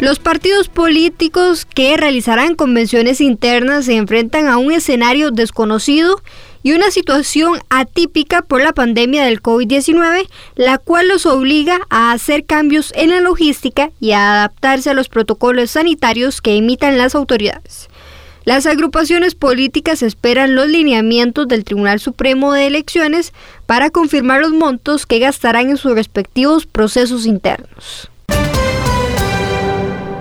Los partidos políticos que realizarán convenciones internas se enfrentan a un escenario desconocido y una situación atípica por la pandemia del COVID-19, la cual los obliga a hacer cambios en la logística y a adaptarse a los protocolos sanitarios que imitan las autoridades. Las agrupaciones políticas esperan los lineamientos del Tribunal Supremo de Elecciones para confirmar los montos que gastarán en sus respectivos procesos internos.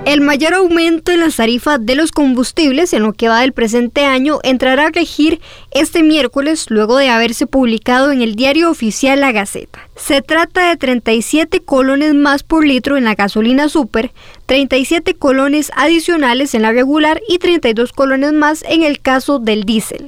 El mayor aumento en las tarifas de los combustibles en lo que va del presente año entrará a regir este miércoles luego de haberse publicado en el diario oficial La Gaceta. Se trata de 37 colones más por litro en la gasolina super, 37 colones adicionales en la regular y 32 colones más en el caso del diésel.